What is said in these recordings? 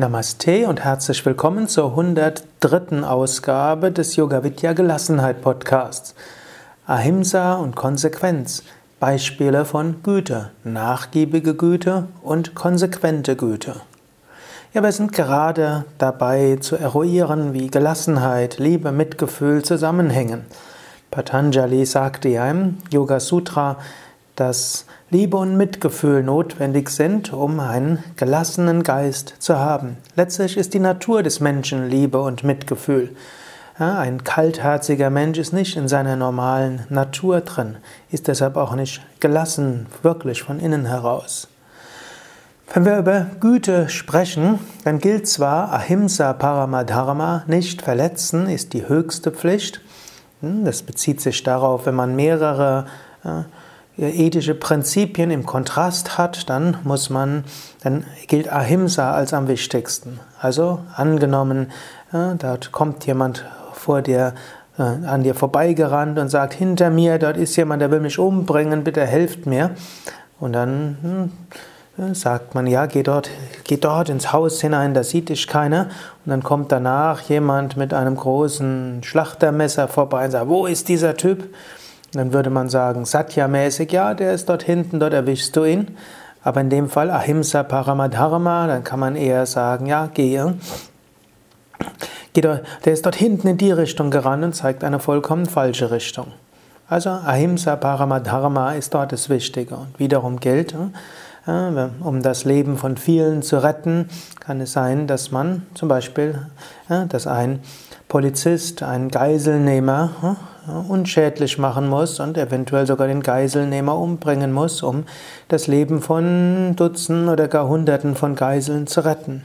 Namaste und herzlich willkommen zur 103. Ausgabe des Yoga Vidya Gelassenheit Podcasts. Ahimsa und Konsequenz. Beispiele von Güte, nachgiebige Güte und konsequente Güte. Ja, wir sind gerade dabei zu eruieren, wie Gelassenheit, Liebe, Mitgefühl zusammenhängen. Patanjali sagte ja im Yoga Sutra, dass Liebe und Mitgefühl notwendig sind, um einen gelassenen Geist zu haben. Letztlich ist die Natur des Menschen Liebe und Mitgefühl. Ja, ein kaltherziger Mensch ist nicht in seiner normalen Natur drin, ist deshalb auch nicht gelassen, wirklich von innen heraus. Wenn wir über Güte sprechen, dann gilt zwar Ahimsa Paramadharma, nicht verletzen ist die höchste Pflicht. Hm, das bezieht sich darauf, wenn man mehrere ethische Prinzipien im Kontrast hat, dann muss man, dann gilt Ahimsa als am wichtigsten. Also angenommen, äh, dort kommt jemand vor dir, äh, an dir vorbeigerannt und sagt, hinter mir, dort ist jemand, der will mich umbringen, bitte helft mir. Und dann hm, äh, sagt man, ja, geh dort, geh dort ins Haus hinein, da sieht dich keiner. Und dann kommt danach jemand mit einem großen Schlachtermesser vorbei und sagt, wo ist dieser Typ? Dann würde man sagen, Satya-mäßig, ja, der ist dort hinten, dort erwischst du ihn. Aber in dem Fall Ahimsa Paramadharma, dann kann man eher sagen, ja, gehe. Der ist dort hinten in die Richtung gerannt und zeigt eine vollkommen falsche Richtung. Also Ahimsa Paramadharma ist dort das Wichtige. Und wiederum gilt, äh, um das Leben von vielen zu retten, kann es sein, dass man zum Beispiel, dass ein Polizist einen Geiselnehmer unschädlich machen muss und eventuell sogar den Geiselnehmer umbringen muss, um das Leben von Dutzenden oder gar Hunderten von Geiseln zu retten.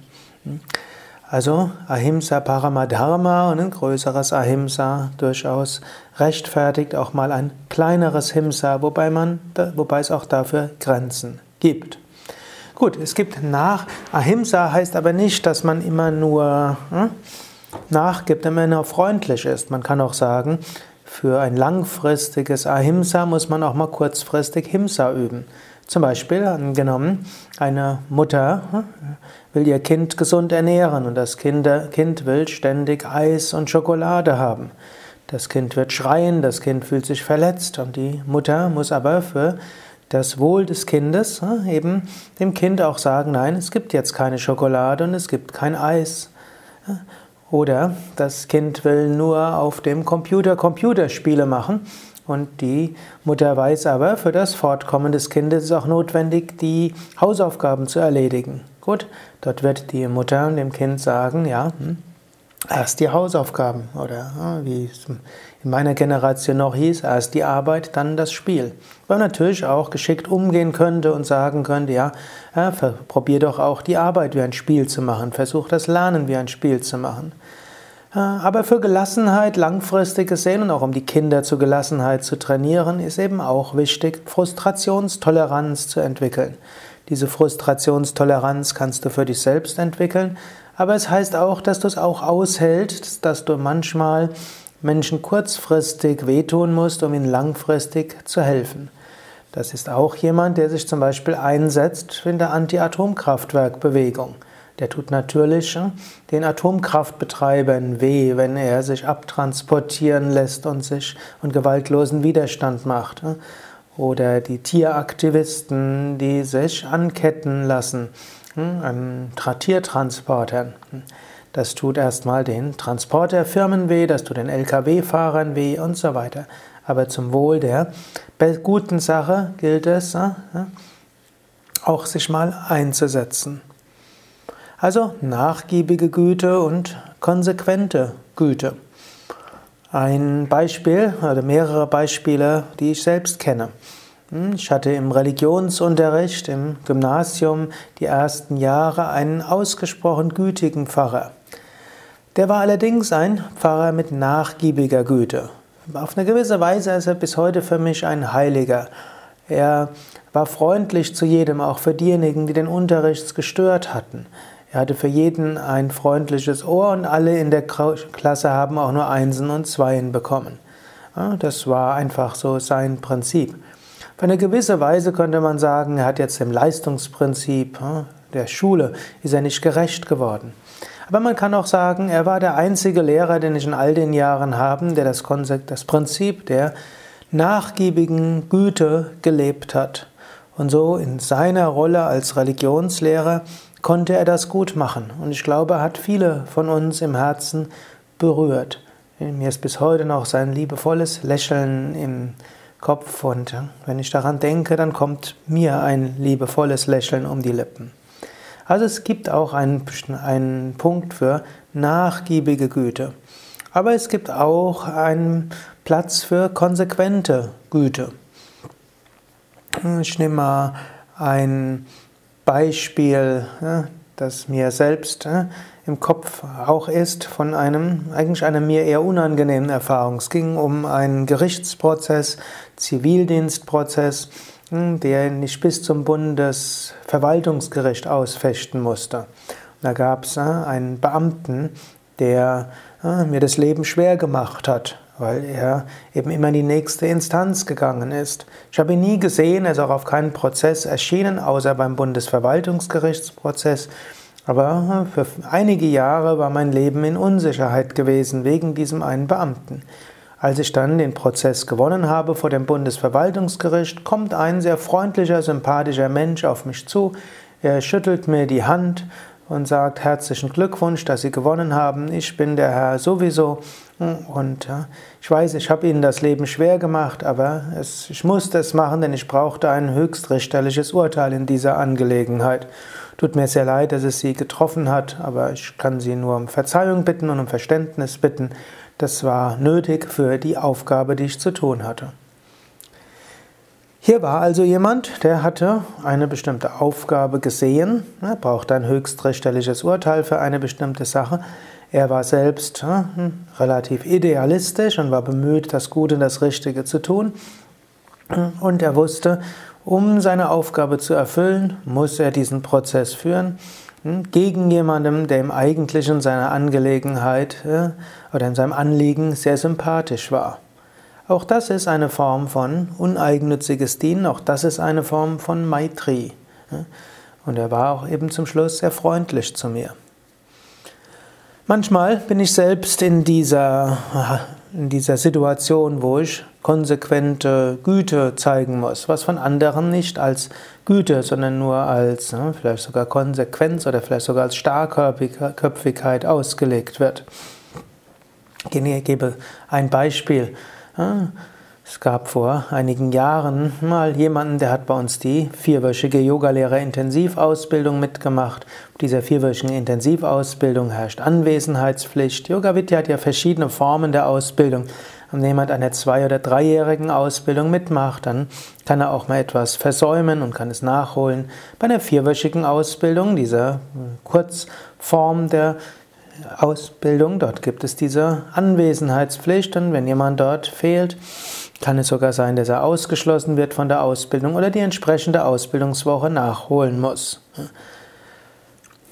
Also Ahimsa Paramadharma und ein größeres Ahimsa durchaus rechtfertigt auch mal ein kleineres Himsa, wobei, man, wobei es auch dafür Grenzen gibt. Gut, es gibt nach. Ahimsa heißt aber nicht, dass man immer nur hm, nachgibt, immer nur freundlich ist. Man kann auch sagen, für ein langfristiges Ahimsa muss man auch mal kurzfristig Himsa üben. Zum Beispiel angenommen, eine Mutter hm, will ihr Kind gesund ernähren und das kind, will ständig Eis und Schokolade haben. Das Kind wird schreien, das Kind fühlt sich verletzt und die Mutter muss aber für das Wohl des Kindes hm, eben dem Kind auch sagen, nein, es gibt jetzt keine Schokolade und es gibt kein Eis. Oder das Kind will nur auf dem Computer Computerspiele machen und die Mutter weiß aber, für das Fortkommen des Kindes ist auch notwendig, die Hausaufgaben zu erledigen. Gut, dort wird die Mutter dem Kind sagen, ja, hm, erst die Hausaufgaben oder wie es in meiner Generation noch hieß, erst die Arbeit, dann das Spiel. Weil man natürlich auch geschickt umgehen könnte und sagen könnte, ja, ja probier doch auch die Arbeit wie ein Spiel zu machen, versuch das Lernen wie ein Spiel zu machen. Aber für Gelassenheit langfristig gesehen und auch um die Kinder zur Gelassenheit zu trainieren, ist eben auch wichtig, Frustrationstoleranz zu entwickeln. Diese Frustrationstoleranz kannst du für dich selbst entwickeln, aber es heißt auch, dass du es auch aushältst, dass du manchmal Menschen kurzfristig wehtun musst, um ihnen langfristig zu helfen. Das ist auch jemand, der sich zum Beispiel einsetzt in der Anti-Atomkraftwerk-Bewegung. Der tut natürlich hm, den Atomkraftbetreibern weh, wenn er sich abtransportieren lässt und sich und gewaltlosen Widerstand macht. Hm. Oder die Tieraktivisten, die sich anketten lassen hm, an Tiertransportern. Das tut erstmal den Transporterfirmen weh, das tut den Lkw-Fahrern weh und so weiter. Aber zum Wohl der guten Sache gilt es, auch sich mal einzusetzen. Also nachgiebige Güte und konsequente Güte. Ein Beispiel oder mehrere Beispiele, die ich selbst kenne. Hm, ich hatte im Religionsunterricht im Gymnasium die ersten Jahre einen ausgesprochen gütigen Pfarrer. Der war allerdings ein Pfarrer mit nachgiebiger Güte. Auf eine gewisse Weise ist er bis heute für mich ein Heiliger. Er war freundlich zu jedem, auch für diejenigen, die den Unterricht gestört hatten. Er hatte für jeden ein freundliches Ohr und alle in der Klasse haben auch nur Einsen und Zweien bekommen. Das war einfach so sein Prinzip. Auf eine gewisse Weise könnte man sagen, er hat jetzt dem Leistungsprinzip der Schule, ist er nicht gerecht geworden. Aber man kann auch sagen, er war der einzige Lehrer, den ich in all den Jahren habe, der das, Konzept, das Prinzip der nachgiebigen Güte gelebt hat. Und so in seiner Rolle als Religionslehrer konnte er das gut machen. Und ich glaube, er hat viele von uns im Herzen berührt. Mir ist bis heute noch sein liebevolles Lächeln im Kopf und wenn ich daran denke, dann kommt mir ein liebevolles Lächeln um die Lippen. Also es gibt auch einen, einen Punkt für nachgiebige Güte. Aber es gibt auch einen Platz für konsequente Güte. Ich nehme mal ein Beispiel, das mir selbst im Kopf auch ist, von einem, eigentlich einer mir eher unangenehmen Erfahrung. Es ging um einen Gerichtsprozess, Zivildienstprozess, hm, der nicht bis zum Bundesverwaltungsgericht ausfechten musste. Da gab es einen Beamten, der mir das Leben schwer gemacht hat weil er eben immer in die nächste Instanz gegangen ist. Ich habe ihn nie gesehen, er ist auch auf keinen Prozess erschienen, außer beim Bundesverwaltungsgerichtsprozess. Aber für einige Jahre war mein Leben in Unsicherheit gewesen wegen diesem einen Beamten. Als ich dann den Prozess gewonnen habe vor dem Bundesverwaltungsgericht, kommt ein sehr freundlicher, sympathischer Mensch auf mich zu. Er schüttelt mir die Hand und sagt herzlichen Glückwunsch, dass Sie gewonnen haben. Ich bin der Herr sowieso und ich weiß, ich habe Ihnen das Leben schwer gemacht, aber es, ich musste es machen, denn ich brauchte ein höchstrichterliches Urteil in dieser Angelegenheit. Tut mir sehr leid, dass es Sie getroffen hat, aber ich kann Sie nur um Verzeihung bitten und um Verständnis bitten. Das war nötig für die Aufgabe, die ich zu tun hatte. Hier war also jemand, der hatte eine bestimmte Aufgabe gesehen, er brauchte ein höchstrichterliches Urteil für eine bestimmte Sache. Er war selbst hm, relativ idealistisch und war bemüht, das Gute und das Richtige zu tun. Und er wusste, um seine Aufgabe zu erfüllen, muss er diesen Prozess führen gegen jemanden, der im Eigentlichen seiner Angelegenheit oder in seinem Anliegen sehr sympathisch war. Auch das ist eine Form von uneigennütziges Dienen, auch das ist eine Form von Maitri. Und er war auch eben zum Schluss sehr freundlich zu mir. Manchmal bin ich selbst in dieser, in dieser Situation, wo ich konsequente Güte zeigen muss, was von anderen nicht als Güte, sondern nur als vielleicht sogar Konsequenz oder vielleicht sogar als Starkköpfigkeit ausgelegt wird. Ich gebe ein Beispiel. Es gab vor einigen Jahren mal jemanden, der hat bei uns die vierwöchige Yogalehrer-Intensivausbildung mitgemacht. In dieser vierwöchigen Intensivausbildung herrscht Anwesenheitspflicht. Yoga Vidya hat ja verschiedene Formen der Ausbildung. Wenn jemand einer zwei- oder dreijährigen Ausbildung mitmacht, dann kann er auch mal etwas versäumen und kann es nachholen. Bei einer vierwöchigen Ausbildung, dieser Kurzform der Ausbildung. Dort gibt es diese Anwesenheitspflicht und wenn jemand dort fehlt, kann es sogar sein, dass er ausgeschlossen wird von der Ausbildung oder die entsprechende Ausbildungswoche nachholen muss.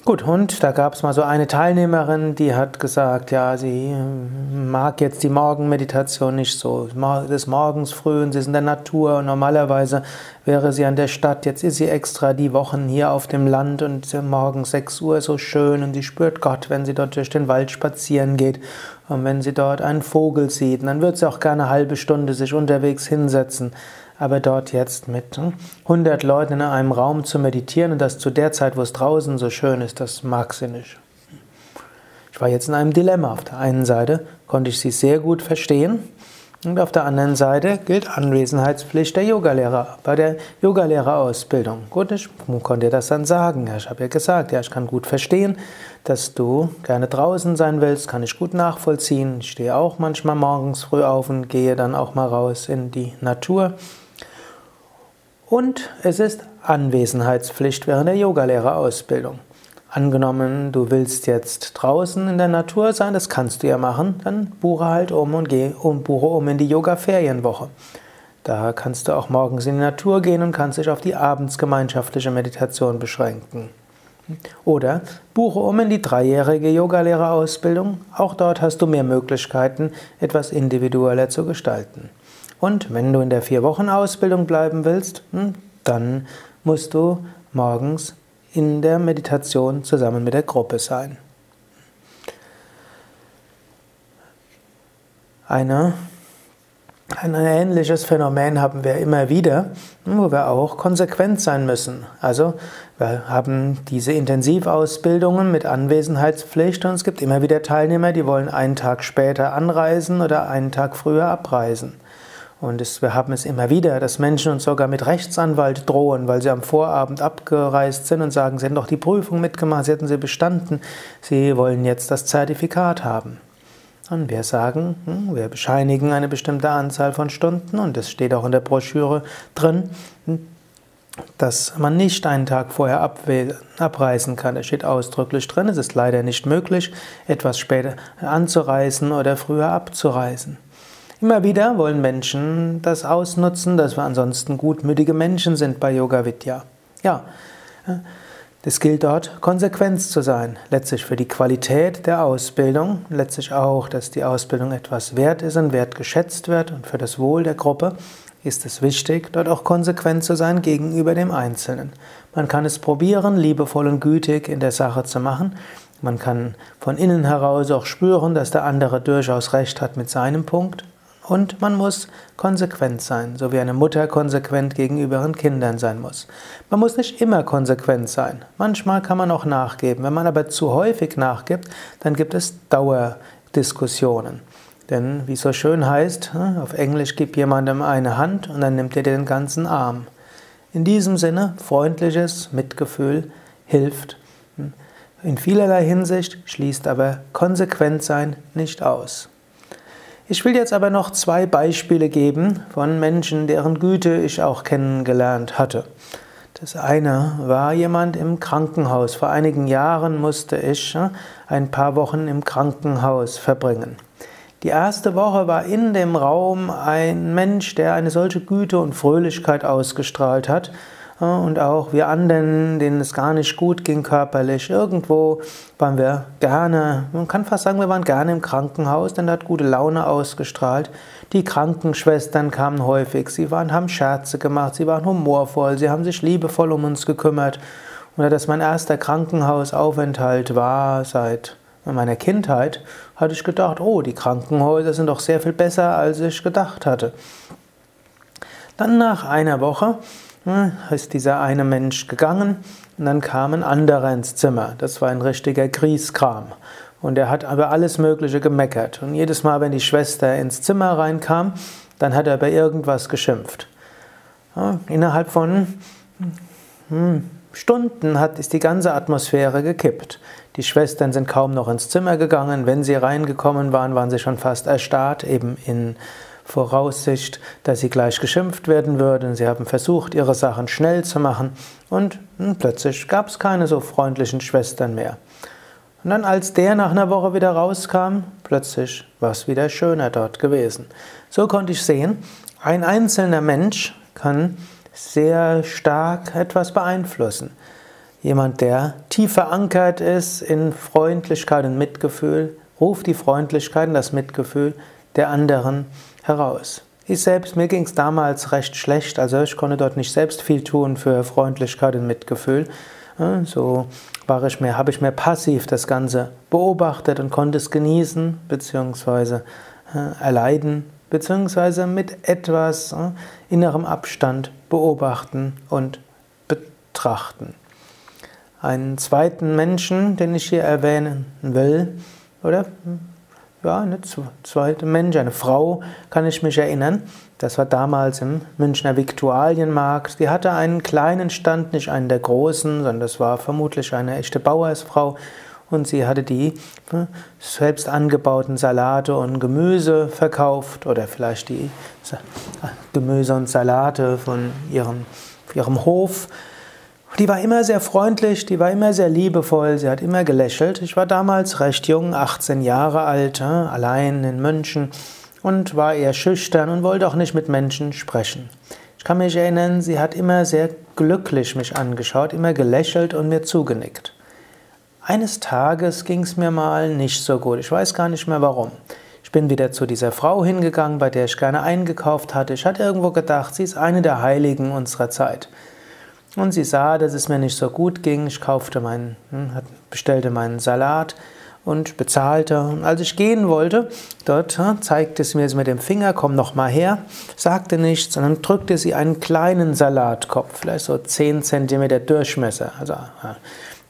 Gut, und da gab es mal so eine Teilnehmerin, die hat gesagt, ja, sie hm, mag jetzt die Morgenmeditation nicht so. Es ist morgens früh und sie ist in der Natur und normalerweise wäre sie an der Stadt. Jetzt ist sie extra die Wochen hier auf dem Land und morgens 6 Uhr so schön und sie spürt Gott, wenn sie dort durch den Wald spazieren geht und wenn sie dort einen Vogel sieht. dann wird sie auch gerne eine halbe Stunde sich unterwegs hinsetzen aber dort jetzt mit 100 Leuten in einem Raum zu meditieren und das zu der Zeit, wo es draußen so schön ist, das mag sie nicht. Ich war jetzt in einem Dilemma. Auf der einen Seite konnte ich sie sehr gut verstehen und auf der anderen Seite gilt Anwesenheitspflicht der Yogalehrer bei der Yogalehrerausbildung. Gut, ich konnte das dann sagen. ich habe ja gesagt, ja, ich kann gut verstehen, dass du gerne draußen sein willst, kann ich gut nachvollziehen. Ich stehe auch manchmal morgens früh auf und gehe dann auch mal raus in die Natur. Und es ist Anwesenheitspflicht während der Yogalehrerausbildung. Angenommen, du willst jetzt draußen in der Natur sein, das kannst du ja machen, dann buche halt um und geh um, buche um in die Yoga-Ferienwoche. Da kannst du auch morgens in die Natur gehen und kannst dich auf die abendsgemeinschaftliche Meditation beschränken. Oder buche um in die dreijährige Yogalehrerausbildung. Auch dort hast du mehr Möglichkeiten, etwas individueller zu gestalten. Und wenn du in der Vier-Wochen-Ausbildung bleiben willst, hm, dann musst du morgens in der Meditation zusammen mit der Gruppe sein. Eine, ein ähnliches Phänomen haben wir immer wieder, wo wir auch konsequent sein müssen. Also wir haben diese Intensivausbildungen mit Anwesenheitspflicht und es gibt immer wieder Teilnehmer, die wollen einen Tag später anreisen oder einen Tag früher abreisen. Und es, wir haben es immer wieder, dass Menschen uns sogar mit Rechtsanwalt drohen, weil sie am Vorabend abgereist sind und sagen, sie hätten doch die Prüfung mitgemacht, sie hätten sie bestanden, sie wollen jetzt das Zertifikat haben. Und wir sagen, hm, wir bescheinigen eine bestimmte Anzahl von Stunden und es steht auch in der Broschüre drin, hm, dass man nicht einen Tag vorher abreisen kann. Es steht ausdrücklich drin, es ist leider nicht möglich, etwas später anzureisen oder früher abzureisen. Immer wieder wollen Menschen das ausnutzen, dass wir ansonsten gutmütige Menschen sind bei Yoga Vidya. Ja, es gilt dort, Konsequenz zu sein. Letztlich für die Qualität der Ausbildung, letztlich auch, dass die Ausbildung etwas wert ist und wertgeschätzt wird und für das Wohl der Gruppe ist es wichtig, dort auch konsequent zu sein gegenüber dem Einzelnen. Man kann es probieren, liebevoll und gütig in der Sache zu machen. Man kann von innen heraus auch spüren, dass der andere durchaus recht hat mit seinem Punkt. Und man muss konsequent sein, so wie eine Mutter konsequent gegenüber ihren Kindern sein muss. Man muss nicht immer konsequent sein. Manchmal kann man auch nachgeben. Wenn man aber zu häufig nachgibt, dann gibt es Dauerdiskussionen. Denn wie es so schön heißt, hm, auf Englisch gib jemandem eine Hand und dann nimmt er den ganzen Arm. In diesem Sinne, freundliches Mitgefühl hilft. Hm, in vielerlei Hinsicht schließt aber konsequent sein nicht aus. Ich will jetzt aber noch zwei Beispiele geben von Menschen, deren Güte ich auch kennengelernt hatte. Das eine war jemand im Krankenhaus. Vor einigen Jahren musste ich äh, ein paar Wochen im Krankenhaus verbringen. Die erste Woche war in dem Raum ein Mensch, der eine solche Güte und Fröhlichkeit ausgestrahlt hat, und auch wir anderen, denen es gar nicht gut ging körperlich. Irgendwo waren wir gerne, man kann fast sagen, wir waren gerne im Krankenhaus, denn da hat gute Laune ausgestrahlt. Die Krankenschwestern kamen häufig, sie waren, haben Scherze gemacht, sie waren humorvoll, sie haben sich liebevoll um uns gekümmert. Und da das mein erster Krankenhausaufenthalt war seit meiner Kindheit, hatte ich gedacht, oh, die Krankenhäuser sind doch sehr viel besser, als ich gedacht hatte. Dann nach einer Woche ist dieser eine Mensch gegangen und dann kam ein anderer ins Zimmer. Das war ein richtiger Grieskram. Und er hat aber alles Mögliche gemeckert. Und jedes Mal, wenn die Schwester ins Zimmer reinkam, dann hat er über irgendwas geschimpft. Ja, innerhalb von hm, Stunden hat, ist die ganze Atmosphäre gekippt. Die Schwestern sind kaum noch ins Zimmer gegangen. Wenn sie reingekommen waren, waren sie schon fast erstarrt, eben in Voraussicht, dass sie gleich geschimpft werden würden. Sie haben versucht, ihre Sachen schnell zu machen und hm, plötzlich gab es keine so freundlichen Schwestern mehr. Und dann, als der nach einer Woche wieder rauskam, plötzlich war es wieder schöner dort gewesen. So konnte ich sehen, ein einzelner Mensch kann sehr stark etwas beeinflussen. Jemand, der tief verankert ist in Freundlichkeit und Mitgefühl, ruft die Freundlichkeit und das Mitgefühl der anderen heraus. Ich selbst, mir ging es damals recht schlecht, also ich konnte dort nicht selbst viel tun für Freundlichkeit und Mitgefühl. So war ich mehr, habe ich mehr passiv das Ganze beobachtet und konnte es genießen, beziehungsweise erleiden, beziehungsweise mit etwas innerem Abstand beobachten und betrachten. Einen zweiten Menschen, den ich hier erwähnen will, oder ja, eine zweite Mensch, eine Frau, kann ich mich erinnern. Das war damals im Münchner Viktualienmarkt. Die hatte einen kleinen Stand, nicht einen der großen, sondern das war vermutlich eine echte Bauersfrau. Und sie hatte die ne, selbst angebauten Salate und Gemüse verkauft oder vielleicht die Gemüse und Salate von ihrem, ihrem Hof. Die war immer sehr freundlich, die war immer sehr liebevoll, sie hat immer gelächelt. Ich war damals recht jung, 18 Jahre alt, allein in München und war eher schüchtern und wollte auch nicht mit Menschen sprechen. Ich kann mich erinnern, sie hat immer sehr glücklich mich angeschaut, immer gelächelt und mir zugenickt. Eines Tages ging es mir mal nicht so gut. Ich weiß gar nicht mehr warum. Ich bin wieder zu dieser Frau hingegangen, bei der ich gerne eingekauft hatte. Ich hatte irgendwo gedacht, sie ist eine der Heiligen unserer Zeit. Und sie sah, dass es mir nicht so gut ging. Ich kaufte meinen, hm, bestellte meinen Salat und bezahlte. Und als ich gehen wollte, dort zeigte sie mir mit dem Finger, komm noch mal her, sagte nichts, sondern drückte sie einen kleinen Salatkopf, vielleicht so 10 cm Durchmesser, also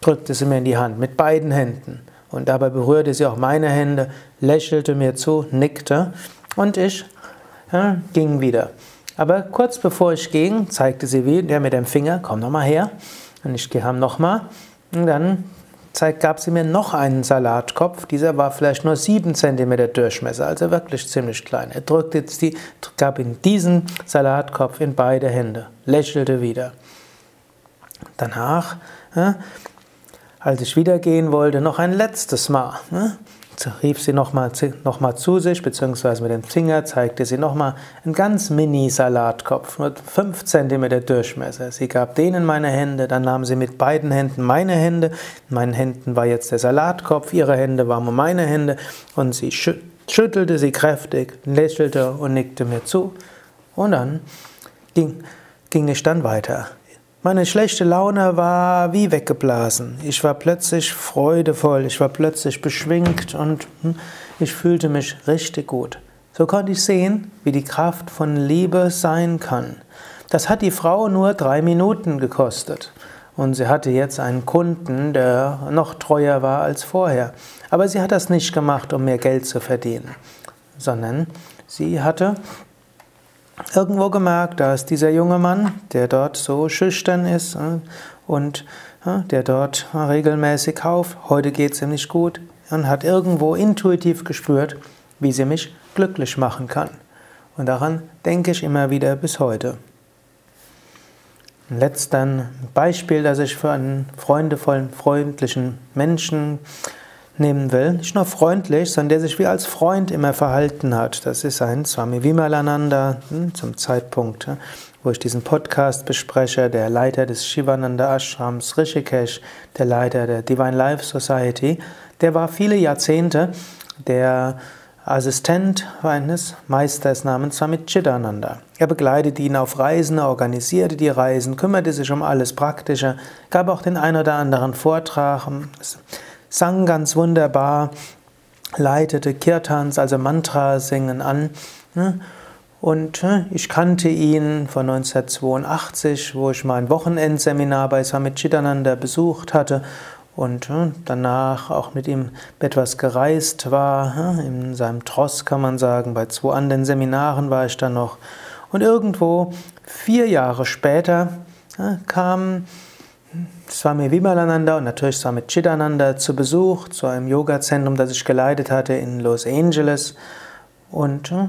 drückte sie mir in die Hand mit beiden Händen. Und dabei berührte sie auch meine Hände, lächelte mir zu, nickte und ich ja, ging wieder. Aber kurz bevor ich ging, zeigte sie wieder mit dem Finger, komm noch mal her. Und ich kam noch mal. Und dann gab sie mir noch einen Salatkopf. Dieser war vielleicht nur 7 cm Durchmesser, also wirklich ziemlich klein. Er drückte die, gab ihm diesen Salatkopf in beide Hände, lächelte wieder. Danach, als ich wieder gehen wollte, noch ein letztes Mal. Rief sie nochmal noch mal zu sich, beziehungsweise mit dem Finger zeigte sie nochmal einen ganz mini-Salatkopf, nur 5 cm Durchmesser. Sie gab den in meine Hände, dann nahm sie mit beiden Händen meine Hände, in meinen Händen war jetzt der Salatkopf, ihre Hände waren meine Hände und sie schüttelte sie kräftig, lächelte und nickte mir zu und dann ging, ging ich dann weiter. Meine schlechte Laune war wie weggeblasen. Ich war plötzlich freudevoll, ich war plötzlich beschwingt und hm, ich fühlte mich richtig gut. So konnte ich sehen, wie die Kraft von Liebe sein kann. Das hat die Frau nur drei Minuten gekostet. Und sie hatte jetzt einen Kunden, der noch treuer war als vorher. Aber sie hat das nicht gemacht, um mehr Geld zu verdienen, sondern sie hatte irgendwo gemerkt, da ist dieser junge Mann, der dort so schüchtern ist äh, und äh, der dort regelmäßig kauft. Heute geht es ihm nicht gut und hat irgendwo intuitiv gespürt, wie sie mich glücklich machen kann. Und daran denke ich immer wieder bis heute. Ein letztes Beispiel, das ich für einen freundevollen, freundlichen Menschen nehmen will, nicht nur freundlich, sondern der sich wie als Freund immer verhalten hat. Das ist ein Swami Vimalananda hm, zum Zeitpunkt, wo ich diesen Podcast bespreche, der Leiter des Shivananda Ashrams Rishikesh, der Leiter der Divine Life Society. Der war viele Jahrzehnte der Assistent eines Meisters namens Swami Chidananda. Er begleitete ihn auf Reisen, organisierte die Reisen, kümmerte sich um alles Praktische, gab auch den ein oder anderen Vortrag sang ganz wunderbar, leitete Kirtans, also Mantra-Singen an. Ne? Und ne, ich kannte ihn von 1982, wo ich mein Wochenendseminar bei Samit Chidananda besucht hatte und ne, danach auch mit ihm etwas gereist war. In seinem Tross kann man sagen, bei zwei anderen Seminaren war ich dann noch. Und irgendwo vier Jahre später kam Swami Vimalananda und natürlich Swami Chidananda zu Besuch zu einem Yoga-Zentrum, das ich geleitet hatte in Los Angeles. Und äh,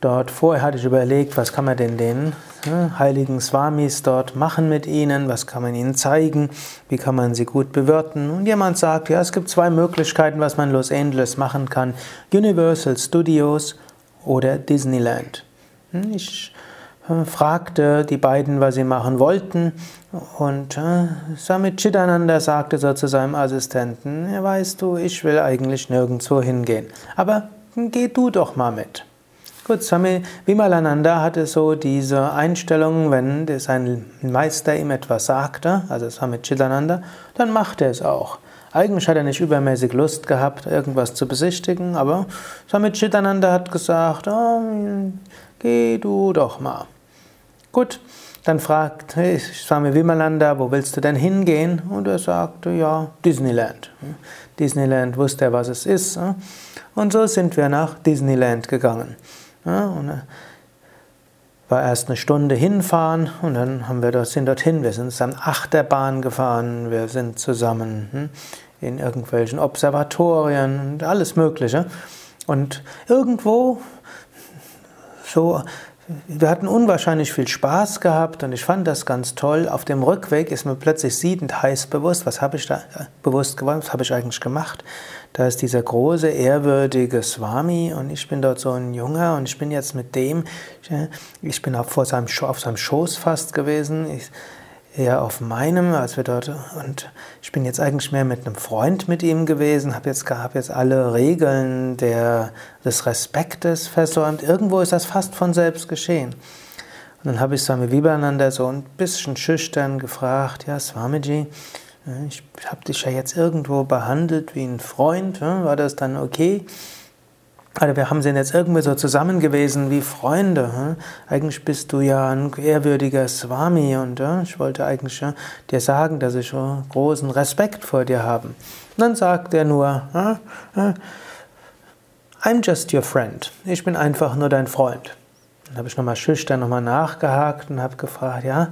dort vorher hatte ich überlegt, was kann man denn den äh, heiligen Swamis dort machen mit ihnen, was kann man ihnen zeigen, wie kann man sie gut bewirten. Und jemand sagt, ja, es gibt zwei Möglichkeiten, was man in Los Angeles machen kann. Universal Studios oder Disneyland. Hm, ich fragte die beiden, was sie machen wollten. Und äh, Samit Chidananda sagte so zu seinem Assistenten, ja, weißt du, ich will eigentlich nirgendwo hingehen. Aber geh du doch mal mit. Gut, Swami Vimalananda hatte so diese Einstellung, wenn sein Meister ihm etwas sagte, also Swami Chidananda, dann machte er es auch. Eigentlich hat er nicht übermäßig Lust gehabt, irgendwas zu besichtigen, aber Swami Chidananda hat gesagt, oh, geh du doch mal. Gut, dann fragt hey, Swami Vimalanda, wo willst du denn hingehen? Und er sagte, ja, Disneyland. Disneyland wusste er, was es ist. Und so sind wir nach Disneyland gegangen. Und äh, war erst eine Stunde hinfahren und dann haben wir dort, sind dorthin. Wir sind zusammen Achterbahn gefahren, wir sind zusammen hm, in irgendwelchen Observatorien und alles Mögliche. Und irgendwo so wir hatten unwahrscheinlich viel Spaß gehabt und ich fand das ganz toll. Auf dem Rückweg ist mir plötzlich siedend heiß bewusst, was habe ich da äh, bewusst geworden, was habe ich eigentlich gemacht? Da ist dieser große, ehrwürdige Swami und ich bin dort so ein Junger und ich bin jetzt mit dem, ich bin auf, vor seinem, auf seinem Schoß fast gewesen. Ich, eher auf meinem, als wir dort, und ich bin jetzt eigentlich mehr mit einem Freund mit ihm gewesen, habe jetzt, hab jetzt alle Regeln der, des Respektes versäumt. Irgendwo ist das fast von selbst geschehen. Und dann habe ich Swami Vivekananda so ein bisschen schüchtern gefragt, ja Swamiji, ich habe dich ja jetzt irgendwo behandelt wie ein Freund, war das dann okay? Also wir haben sind jetzt irgendwie so zusammen gewesen wie Freunde. Eigentlich bist du ja ein ehrwürdiger Swami und ich wollte eigentlich dir sagen, dass ich großen Respekt vor dir habe. Und dann sagt er nur, I'm just your friend. Ich bin einfach nur dein Freund. Dann habe ich nochmal schüchtern nochmal nachgehakt und habe gefragt, ja,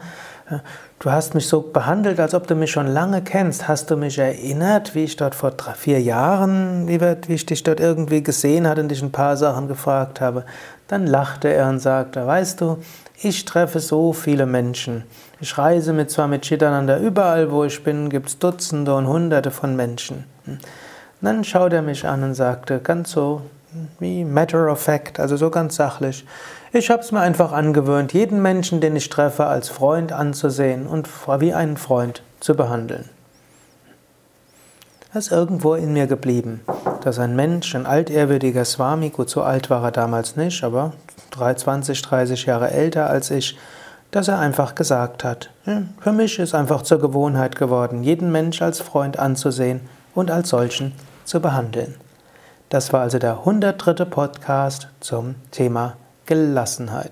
Du hast mich so behandelt, als ob du mich schon lange kennst. Hast du mich erinnert, wie ich dort vor drei, vier Jahren, wie, ich dich dort irgendwie gesehen hatte und dich ein paar Sachen gefragt habe? Dann lachte er und sagte, weißt du, ich treffe so viele Menschen. Ich reise mit zwar mit Chitananda überall, wo ich bin, gibt es Dutzende und Hunderte von Menschen. Und dann schaut er mich an und sagte, ganz so wie matter of fact, also so ganz sachlich. Ich habe es mir einfach angewöhnt, jeden Menschen, den ich treffe, als Freund anzusehen und wie einen Freund zu behandeln. Das ist irgendwo in mir geblieben, dass ein Mensch, ein altehrwürdiger Swami, gut, so alt war er damals nicht, aber 20, 30 Jahre älter als ich, dass er einfach gesagt hat, für mich ist einfach zur Gewohnheit geworden, jeden Mensch als Freund anzusehen und als solchen zu behandeln. Das war also der 103. Podcast zum Thema Gelassenheit.